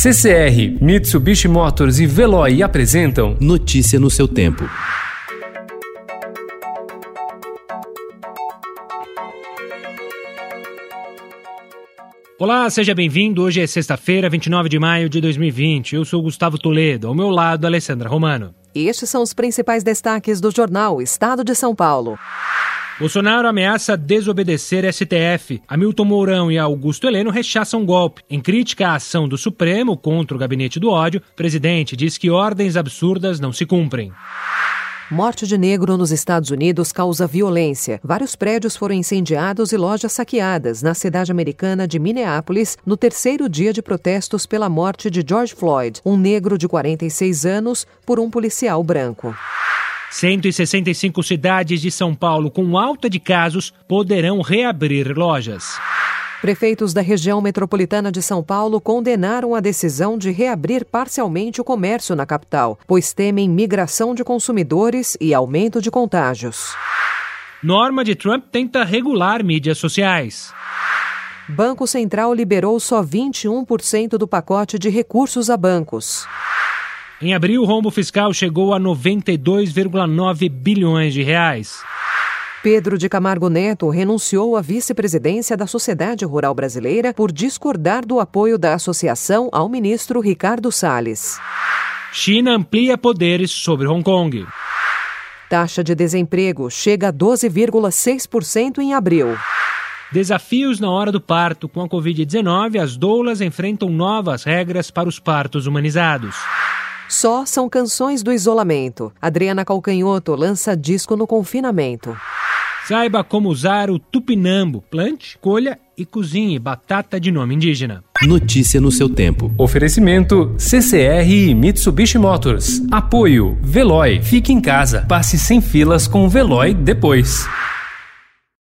CCR, Mitsubishi Motors e Veloy apresentam Notícia no seu tempo. Olá, seja bem-vindo. Hoje é sexta-feira, 29 de maio de 2020. Eu sou Gustavo Toledo, ao meu lado, Alessandra Romano. Estes são os principais destaques do jornal Estado de São Paulo. Bolsonaro ameaça desobedecer STF. Hamilton Mourão e Augusto Heleno rechaçam golpe. Em crítica à ação do Supremo contra o gabinete do ódio, o presidente diz que ordens absurdas não se cumprem. Morte de negro nos Estados Unidos causa violência. Vários prédios foram incendiados e lojas saqueadas na cidade americana de Minneapolis no terceiro dia de protestos pela morte de George Floyd, um negro de 46 anos, por um policial branco. 165 cidades de São Paulo com alta de casos poderão reabrir lojas. Prefeitos da região metropolitana de São Paulo condenaram a decisão de reabrir parcialmente o comércio na capital, pois temem migração de consumidores e aumento de contágios. Norma de Trump tenta regular mídias sociais. Banco Central liberou só 21% do pacote de recursos a bancos. Em abril, o rombo fiscal chegou a 92,9 bilhões de reais. Pedro de Camargo Neto renunciou à vice-presidência da Sociedade Rural Brasileira por discordar do apoio da associação ao ministro Ricardo Salles. China amplia poderes sobre Hong Kong. Taxa de desemprego chega a 12,6% em abril. Desafios na hora do parto. Com a Covid-19, as doulas enfrentam novas regras para os partos humanizados. Só são canções do isolamento. Adriana Calcanhoto lança disco no confinamento. Saiba como usar o tupinambo. Plante, colha e cozinhe batata de nome indígena. Notícia no seu tempo. Oferecimento CCR e Mitsubishi Motors. Apoio Veloy. Fique em casa. Passe sem filas com o Veloy depois.